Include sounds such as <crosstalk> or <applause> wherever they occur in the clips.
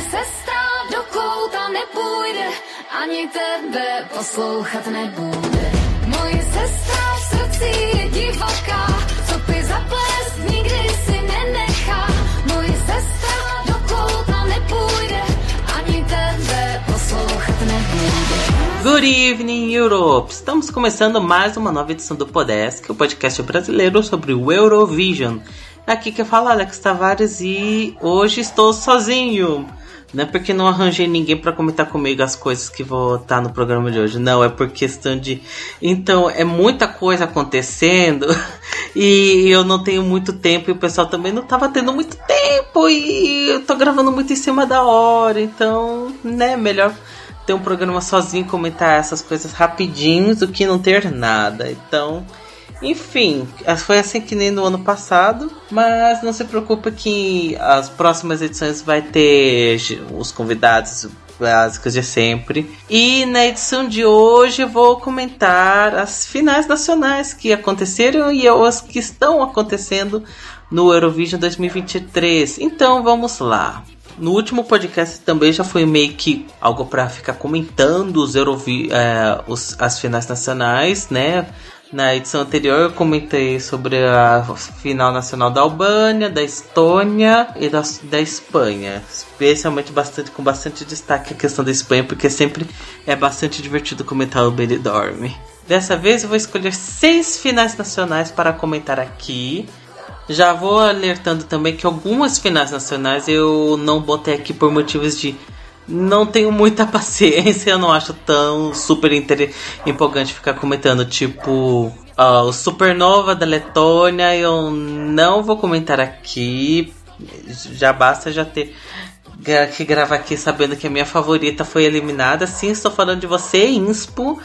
Sestra do kouta nepůjde, ani tebe poslouchat nebude. Moje sestra v srdci je divoká, co zaplést nikdy si nenechá. Moje sestra do kouta nepůjde, ani tebe poslouchat nebude. Good evening, Europe! Estamos começando mais uma nova edição do Podesk, o podcast brasileiro sobre o Eurovision. Aqui que fala Alex Tavares e hoje estou sozinho. Não é porque não arranjei ninguém para comentar comigo as coisas que vou estar no programa de hoje. Não, é por questão de. Então, é muita coisa acontecendo <laughs> e eu não tenho muito tempo e o pessoal também não estava tendo muito tempo e eu tô gravando muito em cima da hora. Então, né, melhor ter um programa sozinho comentar essas coisas rapidinho do que não ter nada. Então. Enfim, foi assim que nem no ano passado, mas não se preocupe que as próximas edições vai ter os convidados básicos de sempre. E na edição de hoje eu vou comentar as finais nacionais que aconteceram e as que estão acontecendo no Eurovision 2023. Então vamos lá. No último podcast também já foi meio que algo para ficar comentando os, Eurovi é, os as finais nacionais, né? Na edição anterior eu comentei sobre a final nacional da Albânia, da Estônia e da, da Espanha. Especialmente bastante, com bastante destaque a questão da Espanha, porque sempre é bastante divertido comentar o Benidorm. Dessa vez eu vou escolher seis finais nacionais para comentar aqui. Já vou alertando também que algumas finais nacionais eu não botei aqui por motivos de não tenho muita <laughs> paciência, eu não acho tão super empolgante ficar comentando, tipo, o Supernova da Letônia, eu não vou comentar aqui, já basta já ter que gravar aqui sabendo que a minha favorita foi eliminada. Sim, estou falando de você, Inspo,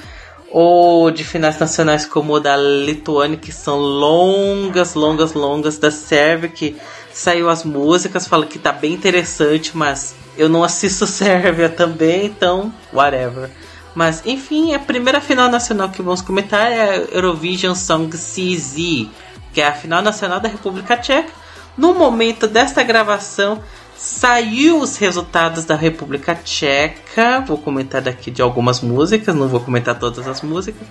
ou de finais nacionais como o da Lituânia, que são longas, longas, longas, da Sérvia, que saiu as músicas, fala que tá bem interessante, mas eu não assisto <laughs> Sérvia também, então, whatever. Mas, enfim, a primeira final nacional que vamos comentar é a Eurovision Song CZ, que é a final nacional da República Tcheca. No momento desta gravação, saiu os resultados da República Tcheca. Vou comentar daqui de algumas músicas, não vou comentar todas as músicas.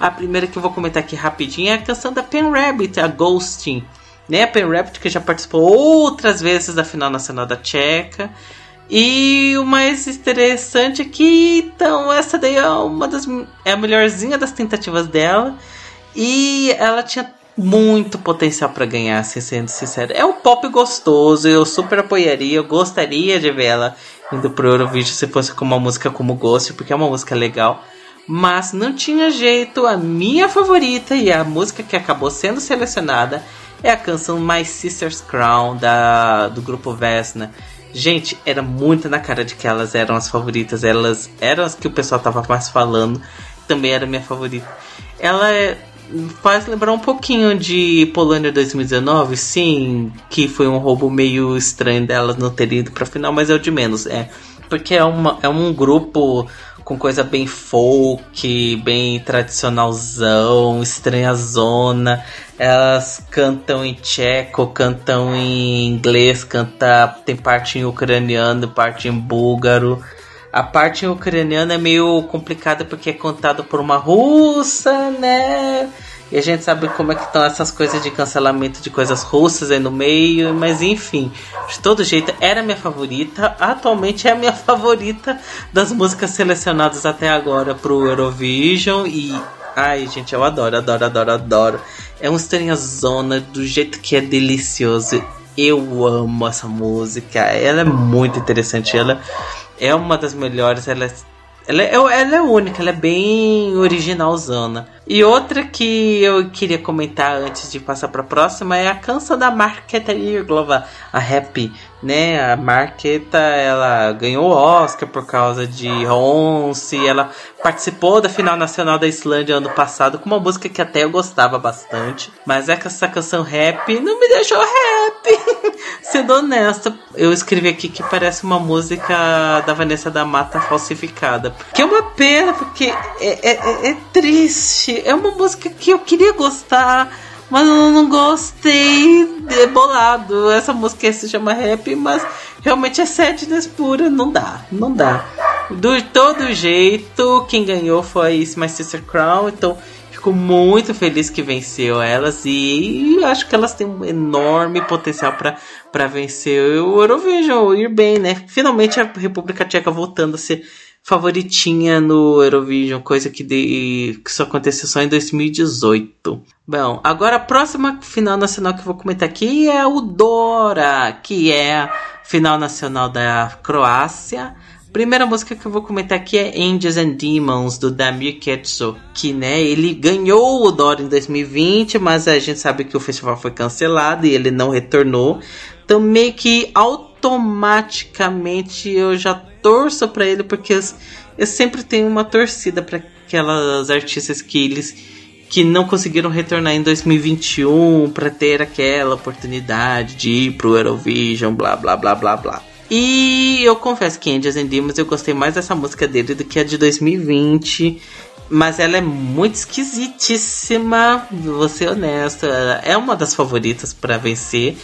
A primeira que eu vou comentar aqui rapidinho é a canção da Pen Rabbit, a Ghosting. Né? A Pen Rabbit que já participou outras vezes da final nacional da Tcheca. E o mais interessante é que, então, essa daí é uma das. É a melhorzinha das tentativas dela. E ela tinha muito potencial para ganhar, assim, sendo sincero. É um pop gostoso, eu super apoiaria, eu gostaria de ver ela indo pro Eurovision se fosse com uma música como Ghost, porque é uma música legal. Mas não tinha jeito, a minha favorita e a música que acabou sendo selecionada é a canção My Sister's Crown da, do grupo Vesna. Gente, era muito na cara de que elas eram as favoritas. Elas eram as que o pessoal tava mais falando. Também era minha favorita. Ela é, faz lembrar um pouquinho de Polônia 2019, sim, que foi um roubo meio estranho delas não ter ido pra final, mas é o de menos. É, porque é, uma, é um grupo com coisa bem folk, bem tradicionalzão, estranha zona. Elas cantam em tcheco, cantam em inglês, canta, tem parte em ucraniano, parte em búlgaro. A parte em ucraniano é meio complicada porque é contado por uma russa, né? E a gente sabe como é que estão essas coisas de cancelamento de coisas russas aí no meio, mas enfim, de todo jeito era minha favorita, atualmente é a minha <laughs> favorita das músicas selecionadas até agora pro Eurovision e ai, gente, eu adoro, adoro, adoro, adoro. É uma estranha zona do jeito que é delicioso. Eu amo essa música, ela é muito interessante, ela é uma das melhores, ela é ela é, ela é única, ela é bem originalzona. E outra que eu queria comentar antes de passar para a próxima é a canção da Marketa Irglova, a Happy, né? A Marketa, ela ganhou o Oscar por causa de Once, ela participou da final nacional da Islândia ano passado com uma música que até eu gostava bastante, mas é que essa canção Happy não me deixou happy. <laughs> Sendo honesta, eu escrevi aqui que parece uma música da Vanessa da Mata falsificada. Que é uma pena, porque é, é, é, é É uma música que eu queria gostar, mas eu não gostei. É bolado. Essa música se chama Rap, mas realmente é sadness pura, não dá, não dá. Do todo jeito, quem ganhou foi My Sister Crown, então fico muito feliz que venceu elas e acho que elas têm um enorme potencial para vencer o Eurovision, ir bem, né? Finalmente a República Tcheca voltando a ser favoritinha no Eurovision, coisa que, de, que só aconteceu só em 2018. Bom, agora a próxima final nacional que eu vou comentar aqui é o Dora, que é a final nacional da Croácia. Primeira música que eu vou comentar aqui é Angels and Demons, do Damir Ketso, que né, ele ganhou o Dora em 2020, mas a gente sabe que o festival foi cancelado e ele não retornou. Então meio que automaticamente eu já torço para ele porque eu, eu, sempre tenho uma torcida para aquelas artistas que eles que não conseguiram retornar em 2021 para ter aquela oportunidade de ir pro Eurovision, blá blá blá blá blá. E eu confesso que Angels and Demons eu gostei mais dessa música dele do que a de 2020. Mas ela é muito esquisitíssima, vou ser honesto. Ela é uma das favoritas para vencer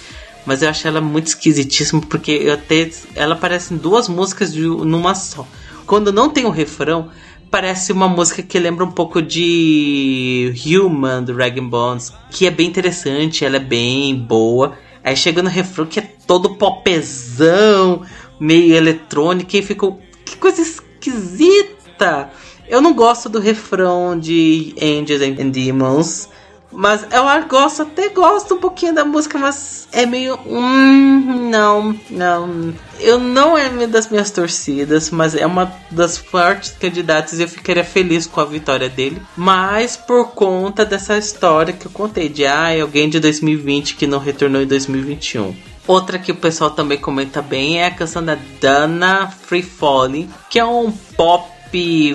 mas eu acho ela muito esquisitíssima porque eu até ela aparece em duas músicas de, numa só. Quando não tem o refrão, parece uma música que lembra um pouco de Human do Rag Bones, que é bem interessante, ela é bem boa. Aí chega no refrão que é todo popezão, meio eletrônico e ficou que coisa esquisita. Eu não gosto do refrão de Angels and Demons. Mas eu gosto, até gosto um pouquinho da música, mas é meio. Hum, não, não. Eu não é uma das minhas torcidas, mas é uma das fortes candidatas e eu ficaria feliz com a vitória dele. Mas por conta dessa história que eu contei, de ah, alguém de 2020 que não retornou em 2021. Outra que o pessoal também comenta bem é a canção da Dana Free Falling, que é um pop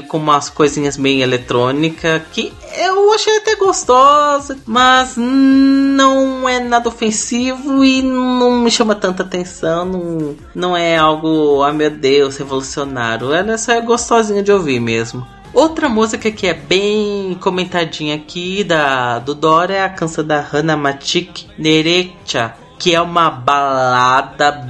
com umas coisinhas bem eletrônicas que eu achei até gostosa, mas não é nada ofensivo e não me chama tanta atenção. Não, não é algo, ah meu Deus, revolucionário. Ela só é gostosinha de ouvir mesmo. Outra música que é bem comentadinha aqui da do Dora é a canção da Hannah Matik, Nerecha, que é uma balada,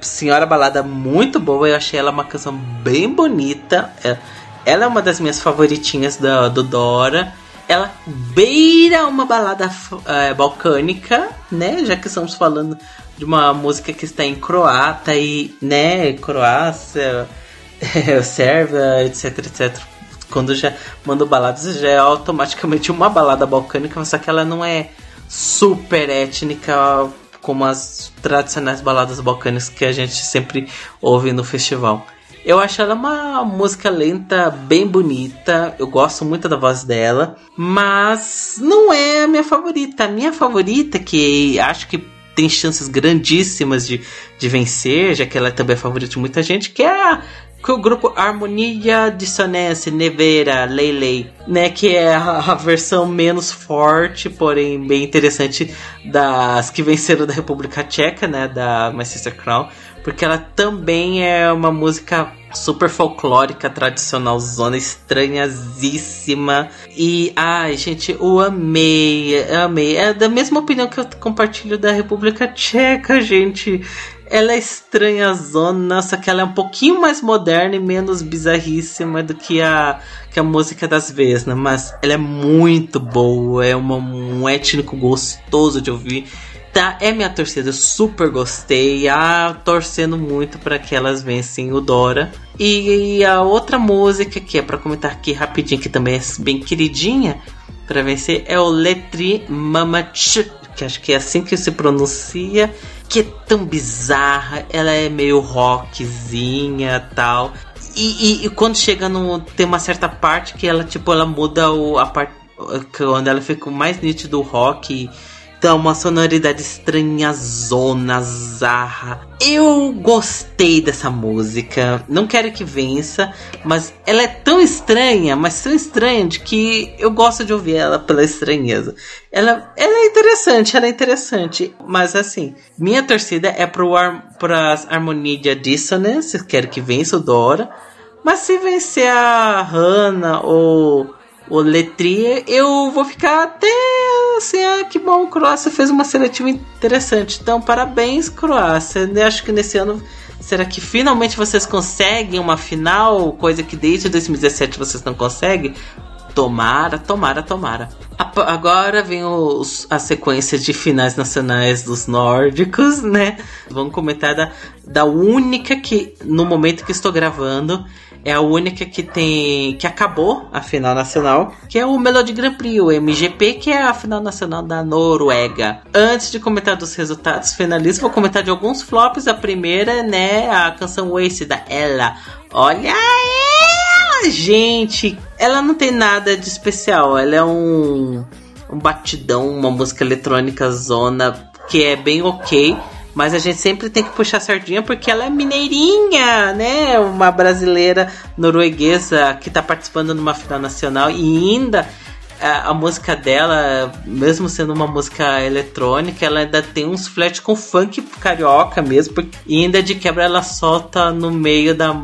senhora balada muito boa. Eu achei ela uma canção bem bonita. É, ela é uma das minhas favoritinhas do, do Dora. Ela beira uma balada é, balcânica, né? Já que estamos falando de uma música que está em croata e, né, Croácia, <laughs> Sérvia, etc, etc. Quando já mando baladas, já é automaticamente uma balada balcânica, só que ela não é super étnica como as tradicionais baladas balcânicas que a gente sempre ouve no festival. Eu acho ela uma música lenta bem bonita. Eu gosto muito da voz dela. Mas não é a minha favorita. A minha favorita, que acho que tem chances grandíssimas de, de vencer, já que ela também é favorita de muita gente, que é a que o grupo Harmonia Dissonance Nevera Leilei, né, que é a, a, versão menos forte, porém bem interessante das que venceram da República Tcheca, né, da My Sister Crown, porque ela também é uma música super folclórica, tradicional, zona estranhazíssima. E, ai, gente, eu amei, eu amei. É da mesma opinião que eu compartilho da República Tcheca, gente. Ela é estranha zona, só que ela é um pouquinho mais moderna e menos bizarríssima do que a, que a música das Vesna, mas ela é muito boa, é uma, um étnico gostoso de ouvir tá, é minha torcida, super gostei. Ah, torcendo muito para que elas vencem o Dora. E, e a outra música que é para comentar aqui rapidinho, que também é bem queridinha para vencer, é o Letri Mamach, que acho que é assim que se pronuncia, que é tão bizarra, ela é meio rockzinha tal. E, e, e, quando chega no. Tem uma certa parte que ela, tipo, ela muda o, a parte. Quando ela fica mais nítido o rock então, uma sonoridade estranha, zona, zarra. Eu gostei dessa música. Não quero que vença, mas ela é tão estranha, mas tão estranha de que eu gosto de ouvir ela pela estranheza. Ela, ela é interessante, ela é interessante. Mas assim, minha torcida é para as Harmonia Dissonance. Quero que vença o Dora. Mas se vencer a Hannah ou o Letria, eu vou ficar até assim, ah, que bom, Croácia fez uma seletiva interessante. Então, parabéns, Croácia. Eu acho que nesse ano Será que finalmente vocês conseguem uma final? Coisa que desde 2017 vocês não conseguem? Tomara, tomara, tomara. Agora vem os, a sequência de finais nacionais dos nórdicos, né? Vamos comentar da, da única que, no momento que estou gravando, é a única que tem que acabou a final nacional, que é o Melody Grand Prix, o MGP, que é a final nacional da Noruega. Antes de comentar dos resultados finalistas, vou comentar de alguns flops. A primeira, né, a canção Waste da Ella. Olha ela, gente, ela não tem nada de especial. Ela é um um batidão, uma música eletrônica zona que é bem ok mas a gente sempre tem que puxar sardinha porque ela é mineirinha, né? Uma brasileira norueguesa que tá participando numa final nacional e ainda a, a, música dela, mesmo sendo uma música eletrônica, ela ainda tem uns flat com funk carioca mesmo, porque, e ainda de quebra ela solta no meio da.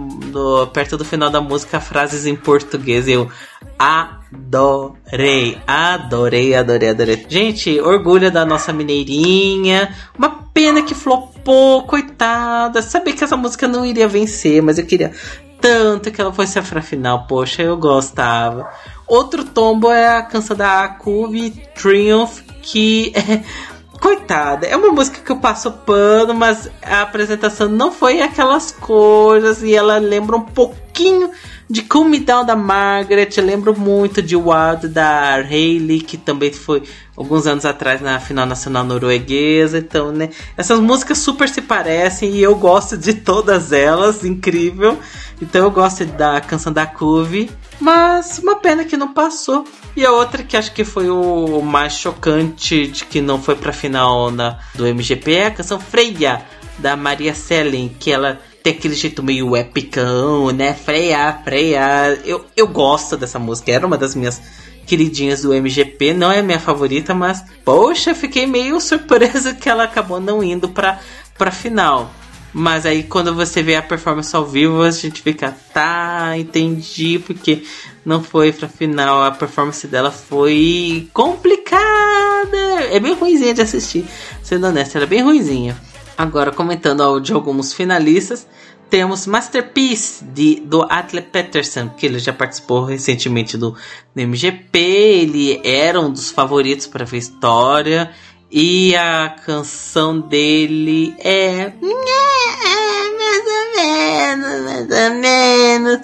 Perto do final da música frases em português. Eu adorei, adorei, adorei, adorei. Gente, orgulho da nossa mineirinha. Uma pena que flopou, coitada. Sabia que essa música não iria vencer, mas eu queria tanto que ela fosse pra final. Poxa, eu gostava. Outro tombo é a canção da Akubi Triumph, que é. <laughs> Coitada, é uma música que eu passo pano, mas a apresentação não foi aquelas coisas e ela lembra um pouquinho de Cool Me Down da Margaret, eu lembro muito de Wild da Hayley, que também foi alguns anos atrás na final nacional norueguesa. Então, né, essas músicas super se parecem e eu gosto de todas elas, incrível. Então eu gosto da canção da Cove, mas uma pena que não passou. E a outra que acho que foi o mais chocante de que não foi pra final na, do MGP é a canção Freia, da Maria Selen, que ela tem aquele jeito meio epicão, né? Freia, freia. Eu, eu gosto dessa música, era uma das minhas queridinhas do MGP, não é minha favorita, mas poxa, fiquei meio surpresa que ela acabou não indo pra, pra final. Mas aí quando você vê a performance ao vivo, a gente fica, tá, entendi, porque não foi pra final. A performance dela foi complicada. É bem ruimzinha de assistir, sendo honesta, era bem ruimzinha. Agora, comentando de alguns finalistas, temos Masterpiece de, do Atle Peterson, que ele já participou recentemente do, do MGP, ele era um dos favoritos para ver história. E a canção dele é. Mais ou menos, mais ou menos.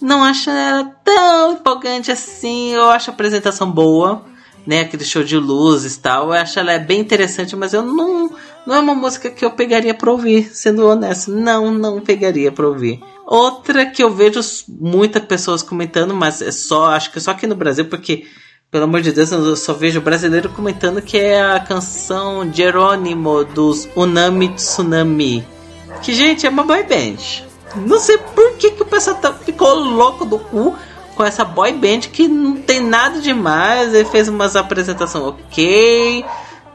Não acho ela tão empolgante assim. Eu acho a apresentação boa né, aquele show de luzes e tal. Eu acho ela é bem interessante, mas eu não não é uma música que eu pegaria para ouvir, sendo honesto. Não, não pegaria para ouvir. Outra que eu vejo muitas pessoas comentando, mas é só, acho que só aqui no Brasil, porque pelo amor de Deus, eu só vejo brasileiro comentando que é a canção Jerônimo dos Unami Tsunami. Que, gente, é uma boy band. Não sei por que, que o pessoal tá, ficou louco do cu com essa boy band que não tem nada demais. Ele fez umas apresentações ok.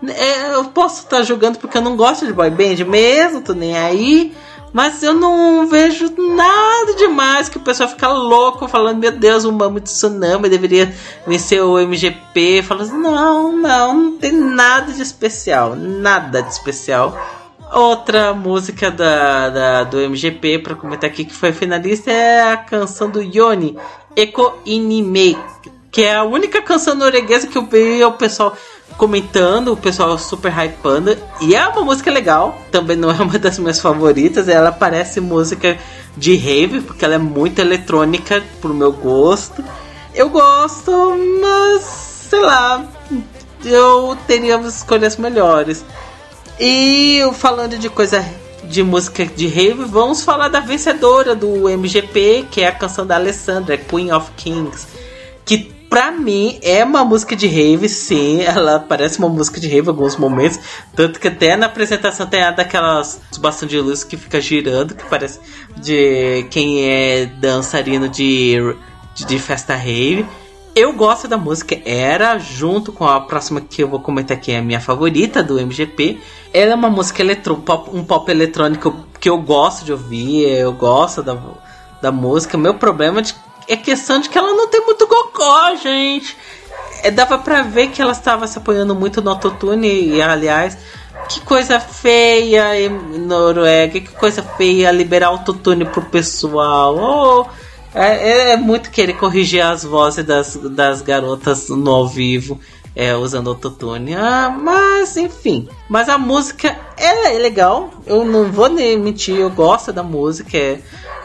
É, eu posso estar tá julgando porque eu não gosto de boy band mesmo, tô nem aí. Mas eu não vejo nada demais que o pessoal fica louco falando, meu Deus, o Mamo Tsunami deveria vencer o MGP. Falando assim, não, não, não tem nada de especial, nada de especial. Outra música da, da do MGP para comentar aqui que foi finalista é a canção do Yoni, Eko Inime, que é a única canção norueguesa que eu vi o pessoal comentando, o pessoal super hypando. E é uma música legal, também não é uma das minhas favoritas. Ela parece música de rave, porque ela é muito eletrônica pro meu gosto. Eu gosto, mas sei lá, eu teria escolhas melhores. E falando de coisa de música de rave, vamos falar da vencedora do MGP, que é a canção da Alessandra, Queen of Kings, que pra mim é uma música de rave, sim, ela parece uma música de rave em alguns momentos, tanto que até na apresentação tem a daquelas bastões de luz que fica girando, que parece de quem é dançarino de, de, de festa rave. Eu gosto da música, era junto com a próxima que eu vou comentar aqui, é a minha favorita do MGP. Ela é uma música eletro, pop, um pop eletrônico que eu gosto de ouvir, eu gosto da, da música. Meu problema é questão de que ela não tem muito gogó, gente. É, dava pra ver que ela estava se apoiando muito no autotune, e aliás, que coisa feia em Noruega, que coisa feia liberar autotune pro pessoal. Oh, é, é, muito querer corrigir as vozes das, das garotas no ao vivo. É, usando autotune. Ah, mas enfim. Mas a música é legal. Eu não vou nem mentir, eu gosto da música. É,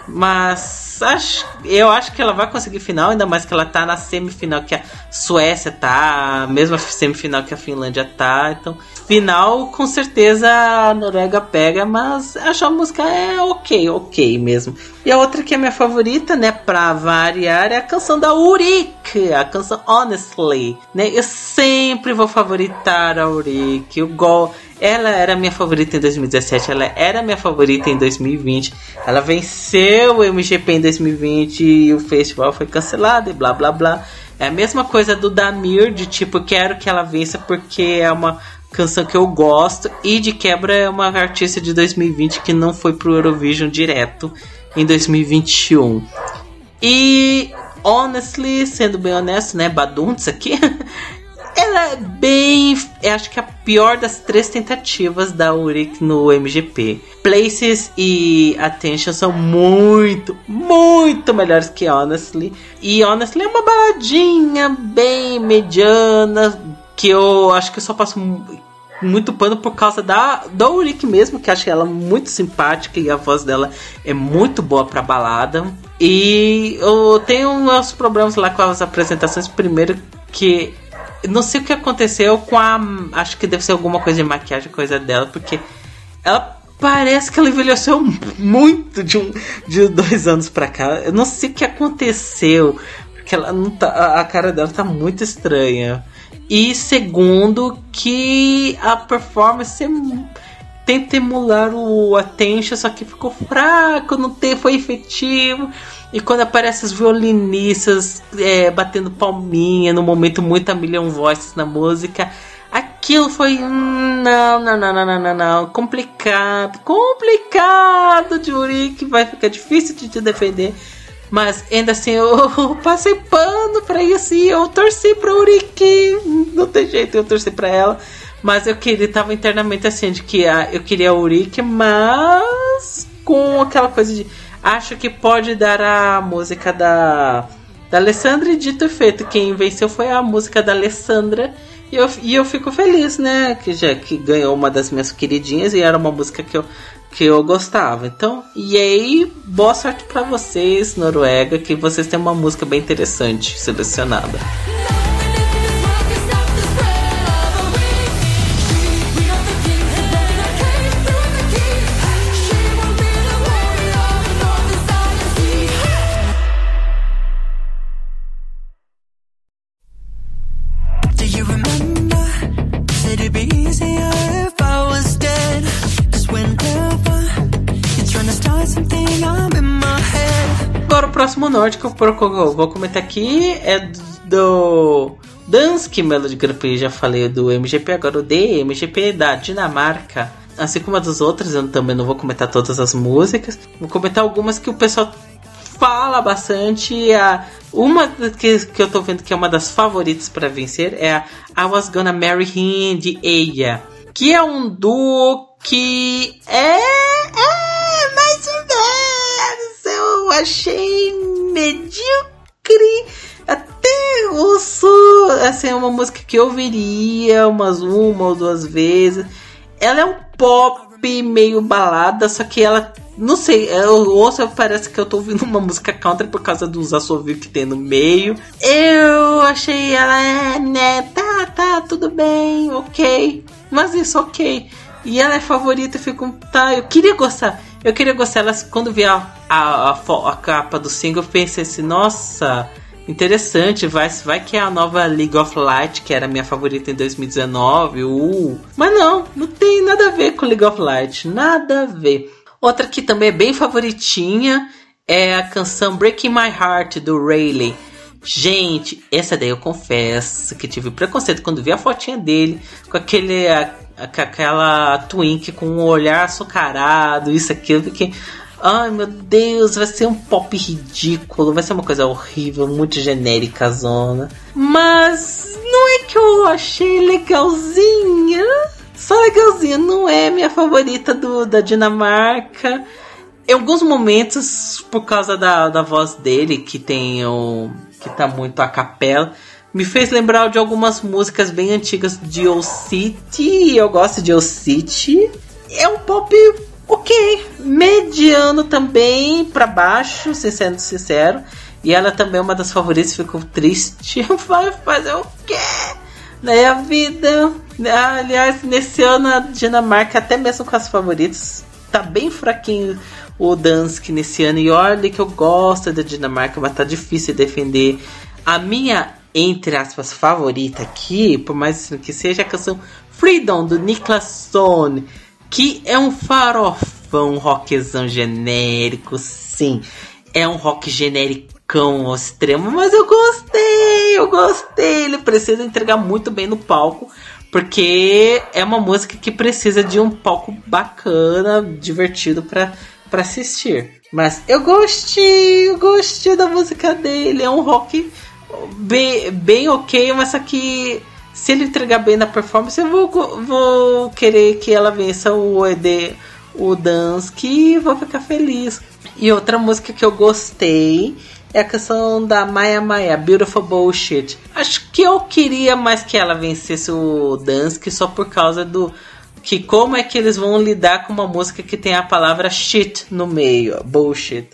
mas acho, eu acho que ela vai conseguir final, ainda mais que ela tá na semifinal que a Suécia tá, a mesma semifinal que a Finlândia tá. Então, final com certeza a Noruega pega, mas acho a música é ok, ok mesmo. E a outra que é minha favorita, né, pra variar, é a canção da Urik, a canção Honestly, né? Eu sempre vou favoritar a Urik. Eu gosto ela era minha favorita em 2017, ela era minha favorita em 2020. Ela venceu o MGP em 2020 e o festival foi cancelado e blá blá blá. É a mesma coisa do Damir, de tipo, quero que ela vença porque é uma canção que eu gosto. E de quebra é uma artista de 2020 que não foi pro Eurovision direto em 2021. E honestly, sendo bem honesto, né, Badunts aqui, <laughs> Ela é bem. Acho que a pior das três tentativas da Uric no MGP. Places e Attention são muito, muito melhores que Honestly. E Honestly é uma baladinha bem mediana. Que eu acho que eu só passo muito pano por causa da, da Uric mesmo, que acho ela muito simpática e a voz dela é muito boa pra balada. E eu tenho uns problemas lá com as apresentações. Primeiro, que não sei o que aconteceu com a. Acho que deve ser alguma coisa de maquiagem, coisa dela, porque ela parece que ela envelheceu muito de, um, de dois anos pra cá. Eu não sei o que aconteceu, porque ela não tá, a cara dela tá muito estranha. E segundo, que a performance tenta emular o Attention, só que ficou fraco, não tem, foi efetivo. E quando aparecem os violinistas é, batendo palminha no momento muito a milhão voices na música, aquilo foi. Hum, não, não, não, não, não, não, não. Complicado, complicado, Juri, que vai ficar difícil de te defender. Mas ainda assim, eu <laughs> passei pano pra isso e eu torci pra Uriki. Não tem jeito, eu torci pra ela. Mas eu queria, tava internamente assim, de que ah, eu queria a Uriki, mas com aquela coisa de acho que pode dar a música da, da Alessandra e dito e feito. Quem venceu foi a música da Alessandra. E eu, e eu fico feliz, né? Que já que ganhou uma das minhas queridinhas e era uma música que eu, que eu gostava. Então, e aí, boa sorte para vocês, Noruega, que vocês têm uma música bem interessante selecionada. próximo norte que eu vou comentar aqui é do Dansk Melody Grand Prix. Já falei do MGP, agora o DMGP da Dinamarca. Assim como a dos outros, eu também não vou comentar todas as músicas. Vou comentar algumas que o pessoal fala bastante. A, uma que, que eu tô vendo que é uma das favoritas para vencer é a I Was Gonna Marry Him de Eia. Que é um duo que é, é mais ou menos. Eu achei medíocre. Até ouço, assim, é uma música que eu ouviria umas uma ou duas vezes. Ela é um pop meio balada, só que ela, não sei, eu ouço, parece que eu tô ouvindo uma música country por causa dos assovios que tem no meio. Eu achei ela, é, né, tá, tá, tudo bem, ok, mas isso, ok. E ela é favorita, eu fico, tá, eu queria gostar. Eu queria gostar dela quando vi a, a, a, a, capa do single, pensei assim, nossa, interessante, vai, vai que é a nova League of Light, que era minha favorita em 2019. Uh. Mas não, não tem nada a ver com League of Light, nada a ver. Outra que também é bem favoritinha é a canção Breaking My Heart do Rayleigh. Gente, essa daí eu confesso que tive preconceito quando vi a fotinha dele com aquele aquela twink com um olhar açucarado, isso aqui, eu fiquei. Ai meu Deus, vai ser um pop ridículo, vai ser uma coisa horrível, muito genérica zona. Mas não é que eu achei legalzinha. só legalzinha, não é minha favorita do, da Dinamarca. Em alguns momentos, por causa da, da voz dele, que tem o. que tá muito a capela, me fez lembrar de algumas músicas bem antigas de Old City. Eu gosto de Old City. É um pop ok, mediano também, para baixo, sendo sincero. E ela também é uma das favoritas, ficou triste. <laughs> Vai fazer o quê? Daí a vida. Aliás, nesse ano a Dinamarca, até mesmo com as favoritas, tá bem fraquinho o Dansk nesse ano. E olha que eu gosto da Dinamarca, mas tá difícil defender. A minha, entre aspas, favorita aqui, por mais que seja a canção Freedom do Niklas Stone, que é um farofão, um rockzão genérico, sim. É um rock genericão ao extremo, mas eu gostei, eu gostei. Ele precisa entregar muito bem no palco, porque é uma música que precisa de um palco bacana, divertido para para assistir. Mas eu gostei, eu gostei da música dele. É um rock bem, bem ok, mas só que se ele entregar bem na performance, eu vou, vou querer que ela vença o ED, o Dance, que vou ficar feliz. E outra música que eu gostei é a canção da Maya Maya, Beautiful Bullshit. Acho que eu queria mais que ela vencesse o Dance, só por causa do que como é que eles vão lidar com uma música que tem a palavra shit no meio, bullshit.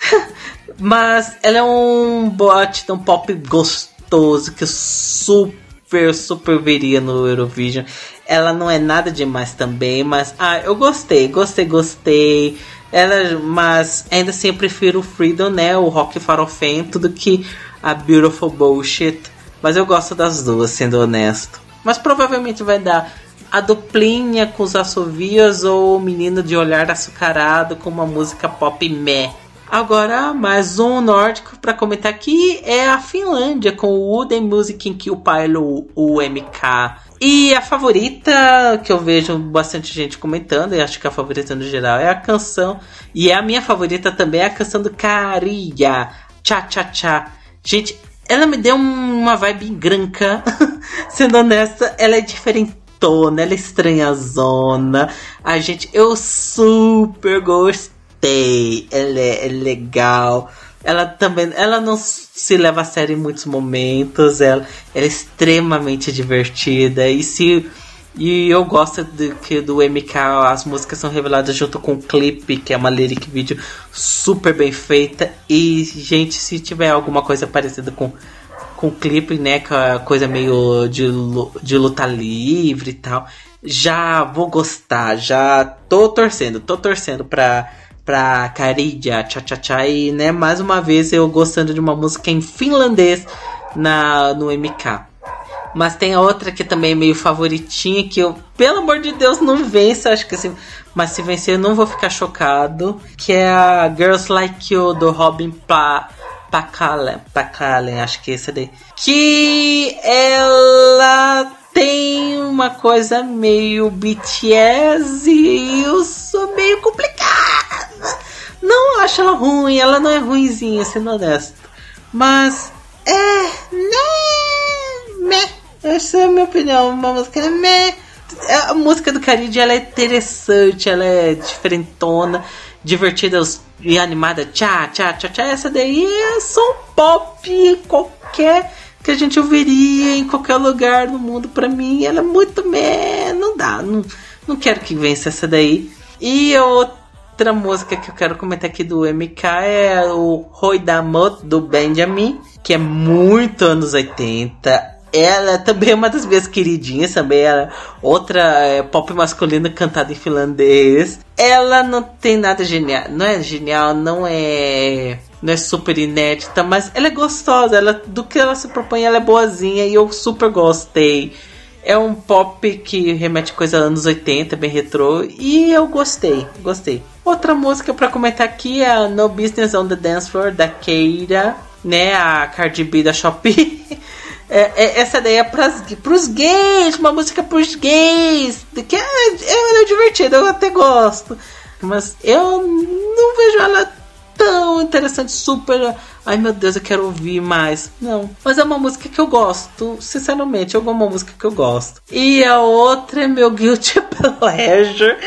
<laughs> Mas ela é um bot, um pop gostoso que super, super veria no Eurovision. Ela não é nada demais também, mas ah, eu gostei, gostei, gostei. Ela, mas ainda assim eu prefiro o Freedom, né? O rock farofento do que a Beautiful Bullshit. Mas eu gosto das duas, sendo honesto. Mas provavelmente vai dar a duplinha com os assovios ou o menino de olhar açucarado com uma música pop meh. Agora, mais um nórdico para comentar aqui é a Finlândia com o Wooden Music in Kill Pile, o MK. E a favorita, que eu vejo bastante gente comentando, e acho que a favorita no geral é a canção. E é a minha favorita também é a canção do Caria, Cha Cha Cha. Gente, ela me deu uma vibe granca. <laughs> Sendo honesta, ela é diferente ela é estranhazona. A gente, eu super gostei. Ela é, é legal. Ela também, ela não se leva a sério em muitos momentos. Ela, ela é extremamente divertida. E se e eu gosto de, que do MK as músicas são reveladas junto com o clipe, que é uma lyric video super bem feita. E, gente, se tiver alguma coisa parecida com com clipe, né? Com a coisa meio de, de luta livre e tal. Já vou gostar, já tô torcendo, tô torcendo pra, pra Caridia, Cha Cha Cha. E, né, mais uma vez eu gostando de uma música em finlandês na, no MK. Mas tem outra que também é meio favoritinha, que eu, pelo amor de Deus, não vence. Acho que assim, mas se vencer eu não vou ficar chocado. Que é a Girls Like You do Robin Pla Pacalen, Pacalen, acho que é esse daí. Que ela tem uma coisa meio BTS e eu sou meio complicada. Não acho ela ruim, ela não é ruimzinha, sendo honesto. Mas é. Né, meh. Essa é a minha opinião. Uma música é meh. A música do Carid ela é interessante, ela é diferentona, divertida e animada, tchá, tchá, tchá, tchá. Essa daí é só um pop qualquer que a gente ouviria em qualquer lugar do mundo. Pra mim, ela é muito meh, não dá, não, não quero que vença essa daí. E outra música que eu quero comentar aqui do MK é o Roi Damot do Benjamin, que é muito anos 80 ela também é uma das minhas queridinhas, também é outra é, pop masculina cantada em finlandês. Ela não tem nada genial, não é genial, não é não é super inédita, mas ela é gostosa, ela do que ela se propõe, ela é boazinha e eu super gostei. É um pop que remete coisa anos 80, bem retrô, e eu gostei, gostei. Outra música para comentar aqui é No Business on the Dance Floor da Keira, né, a Cardi B da Shopee. <laughs> É, é, essa daí é pras, pros gays, uma música pros gays. Que é, é, é divertida, eu até gosto. Mas eu não vejo ela tão interessante, super. Ai meu Deus, eu quero ouvir mais. Não. Mas é uma música que eu gosto. Sinceramente, é uma música que eu gosto. E a outra é meu Guilty <laughs> Pleasure,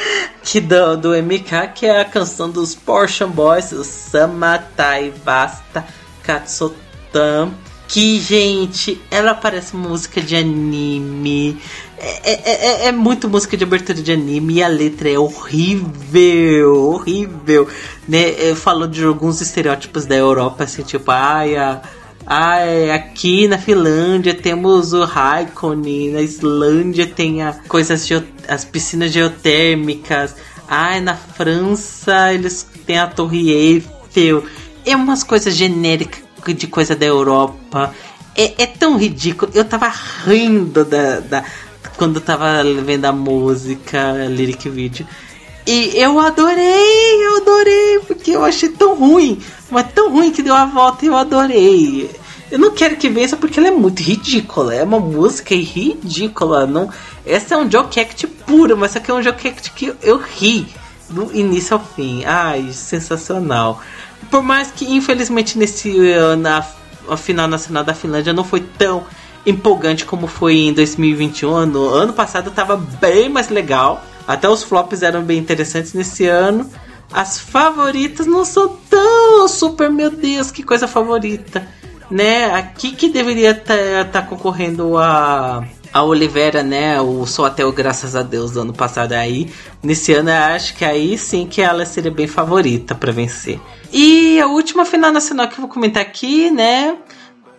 que do, do MK, que é a canção dos Porsche Boys, o Samatai Basta Katsotam. Que, gente, ela parece música de anime. É, é, é, é, muito música de abertura de anime e a letra é horrível, horrível. Né? Falou de alguns estereótipos da Europa, assim, tipo, ai, a, ai, aqui na Finlândia temos o Raikkonen, na Islândia tem a, coisas as piscinas geotérmicas, ai, na França eles têm a Torre Eiffel. É umas coisas genéricas de coisa da Europa. É, é tão ridículo. Eu tava rindo da, da, quando tava vendo a música, lyric video. E eu adorei, eu adorei, porque eu achei tão ruim, mas tão ruim que deu a volta e eu adorei. Eu não quero que vença porque ela é muito ridícula, é uma música ridícula. Não, essa é um joke act puro, mas essa aqui é um joke act que eu ri do início ao fim. Ai, sensacional. Por mais que infelizmente nesse ano a final nacional da Finlândia não foi tão empolgante como foi em 2021. No ano passado estava bem mais legal. Até os flops eram bem interessantes nesse ano. As favoritas não são tão super, meu Deus, que coisa favorita. Né? Aqui que deveria estar tá, tá concorrendo a a Olivera, né? O Sou Até o Graças a Deus do ano passado aí. Nesse ano eu acho que aí sim que ela seria bem favorita para vencer. E a última final nacional que eu vou comentar aqui, né?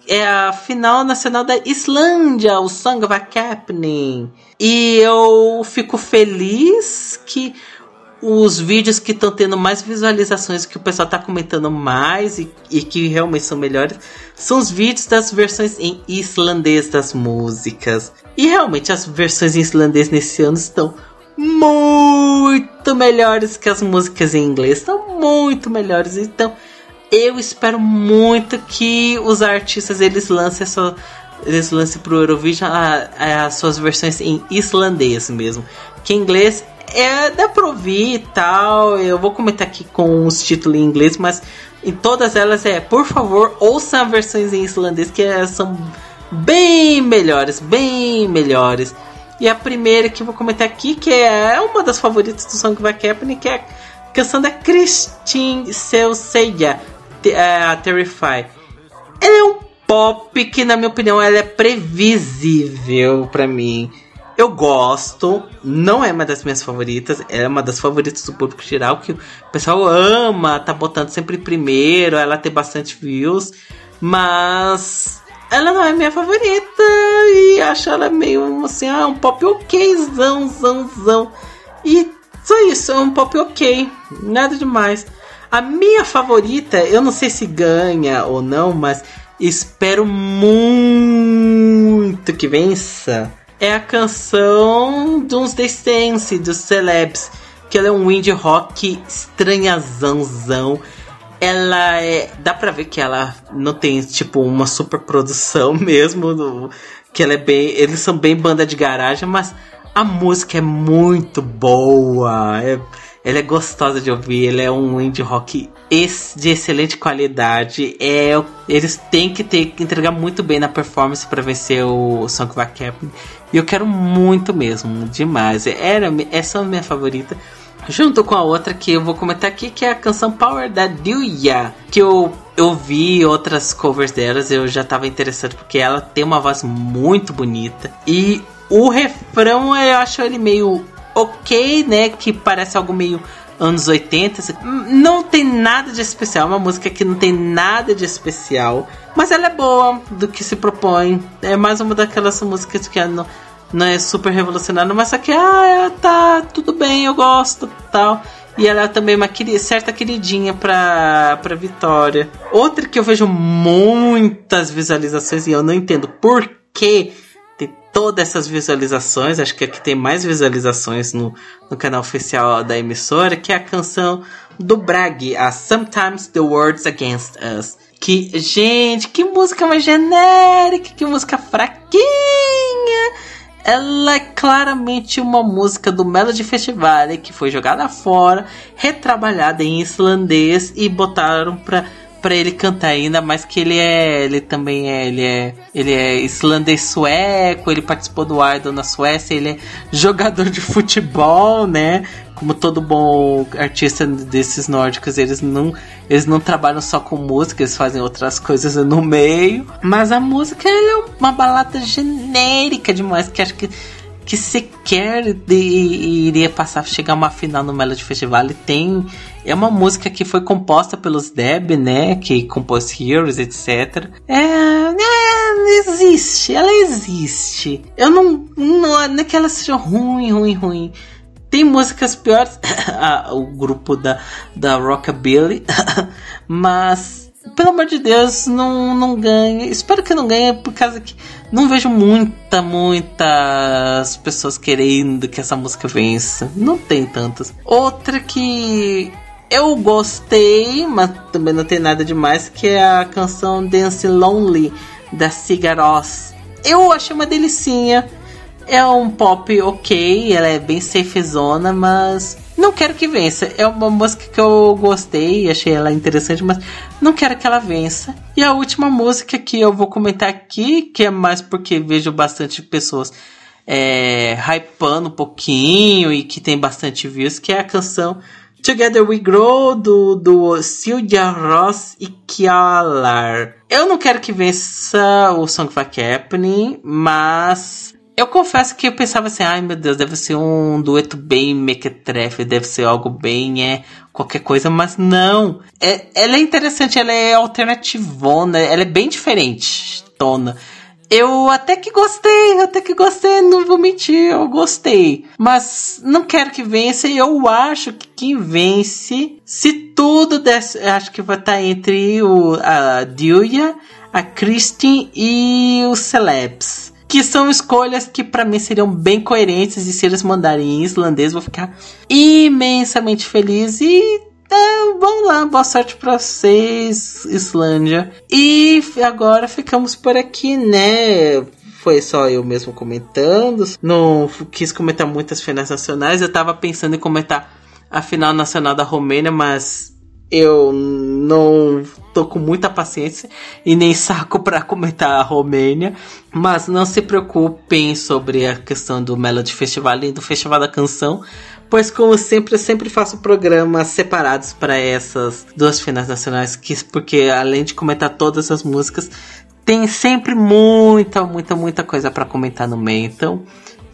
é a final nacional da Islândia, o Happening. E eu fico feliz que os vídeos que estão tendo mais visualizações, que o pessoal está comentando mais e, e, que realmente são melhores, são os vídeos das versões em islandês das músicas. E realmente as versões em islandês nesse ano estão muito melhores que as músicas em inglês, estão muito melhores. Então, eu espero muito que os artistas eles lancem essa, eles lancem pro Eurovision as suas versões em islandês mesmo. Que em inglês é dá pra ouvir e tal. Eu vou comentar aqui com os títulos em inglês, mas em todas elas é, por favor, ouçam versões em islandês que são bem melhores, bem melhores. E a primeira que eu vou comentar aqui, que é uma das favoritas do Song of Happening, que é a canção da Christine Seuseia, é, a Terrify. Ela é um pop que, na minha opinião, ela é previsível para mim. Eu gosto, não é uma das minhas favoritas, é uma das favoritas do público geral, que o pessoal ama, tá botando sempre primeiro, ela tem bastante views, mas ela não é minha favorita e acho ela meio assim, ah, um pop okzão, zão, zão. E só isso, é um pop ok, nada demais. A minha favorita, eu não sei se ganha ou não, mas espero muito que vença. É a canção dos Stance, dos Celebs, que ela é um indie rock estranhazãozão. Ela é. Dá pra ver que ela não tem, tipo, uma super produção <laughs> mesmo. que ela é bem. Eles são bem banda de garagem, mas a música é muito boa. É ela é gostosa de ouvir, ele é um indie rock de excelente qualidade. É, eles têm que ter que entregar muito bem na performance para vencer o Song of Captain. E eu quero muito mesmo, demais. Era, essa é a minha favorita. Junto com a outra que eu vou comentar aqui, que é a canção Power da Duya. Que eu, eu vi outras covers delas, eu já estava interessado porque ela tem uma voz muito bonita. E o refrão eu acho ele meio ok, né? Que parece algo meio anos 80. Assim. Não tem nada de especial, uma música que não tem nada de especial, mas ela é boa do que se propõe. É mais uma daquelas músicas que não, não é super revolucionária, mas só que ah, tá tudo bem, eu gosto, tal. E ela é também uma querida, certa queridinha pra, pra Vitória. Outra que eu vejo muitas visualizações e eu não entendo por que todas essas visualizações, acho que aqui tem mais visualizações no, no canal oficial da emissora, que é a canção do Brag, a Sometimes the Words Against Us. Que, gente, que música mais genérica, que música fraquinha. ela é claramente uma música do Melody Festival que foi jogada fora, retrabalhada em islandês e botaram pra, pra ele cantar ainda, mas que ele é. Ele também é. Ele é. Ele é islandês sueco, ele participou do Idol na Suécia, ele é jogador de futebol, né? como todo bom artista desses nórdicos, eles não, eles não trabalham só com música, eles fazem outras coisas no meio. Mas a música é uma balada genérica demais, que acho que que sequer de, iria passar chegar uma final no Melody Festival. E tem é uma música que foi composta pelos Deb, né, que compôs Heroes, etc. É, é, existe, ela existe. Eu não não, não é que ela seja ruim, ruim, ruim. Tem músicas piores, <coughs> o grupo da, da Rockabilly, <coughs> mas pelo amor de Deus, não, não ganhe. Espero que não ganhe por causa que não vejo muita, muitas pessoas querendo que essa música vença. Não tem tantas. Outra que eu gostei, mas também não tem nada demais, que é a canção Dance Lonely da Cigaros. Eu achei uma delicinha. É um pop ok, ela é bem safezona, mas não quero que vença. É uma música que eu gostei, achei ela interessante, mas não quero que ela vença. E a última música que eu vou comentar aqui, que é mais porque vejo bastante pessoas é, hypando um pouquinho e que tem bastante views, que é a canção Together We Grow do, do Silvia Ross e Kialar. Eu não quero que vença o Song of Happening, mas eu confesso que eu pensava assim, ai meu Deus, deve ser um dueto bem mequetrefe, deve ser algo bem, é, qualquer coisa, mas não. É, ela é interessante, ela é alternativona, ela é bem diferente, tona. Eu até que gostei, até que gostei, não vou mentir, eu gostei. Mas não quero que vença e eu acho que quem vence, se tudo desse, acho que vai estar entre o, a Dilya, a Christine e os Celebs que são escolhas que para mim seriam bem coerentes e se eles mandarem em islandês vou ficar imensamente feliz e é, vamos lá, boa sorte pra vocês, Islândia. E agora ficamos por aqui, né? Foi só eu mesmo comentando. Não quis comentar muitas finais nacionais. Eu tava pensando em comentar a final nacional da Romênia, mas eu não tô com muita paciência e nem <laughs> saco para comentar a Romênia, mas não se preocupem sobre a questão do Melody Festival e do Festival da Canção, pois como sempre eu sempre faço programas separados para essas duas finais nacionais, que porque além de comentar todas as músicas, tem sempre muita, muita, muita coisa para comentar no meio. Então,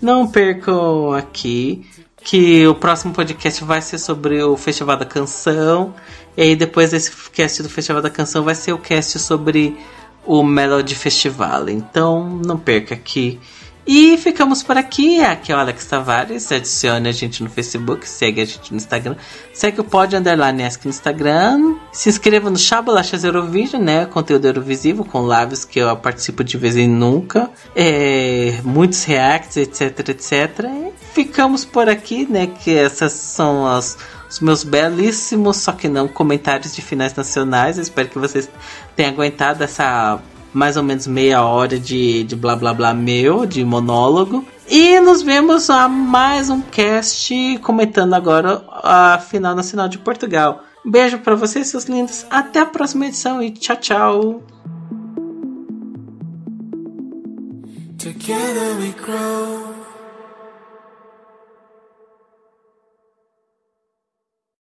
não percam aqui que o próximo podcast vai ser sobre o Festival da Canção. E aí depois desse cast do Festival da Canção vai ser o cast sobre o Melody Festival. Então não perca aqui. E ficamos por aqui. Aqui é o Alex Tavares. Adicione a gente no Facebook, segue a gente no Instagram. Segue o Pod Underline Ask no Instagram. Se inscreva no Chabolachas Eurovision, né? Conteúdo Eurovisivo com lábios que eu participo de vez em nunca. É, muitos reacts, etc, etc. E ficamos por aqui, né? Que essas são as os meus belíssimos, só que não, comentários de finais nacionais. Eu espero que vocês tenham aguentado essa mais ou menos meia hora de, de blá blá blá meu, de monólogo. E nos vemos a mais um cast comentando agora a final nacional de Portugal. Beijo para vocês, seus lindos. Até a próxima edição e tchau, tchau. Together we grow.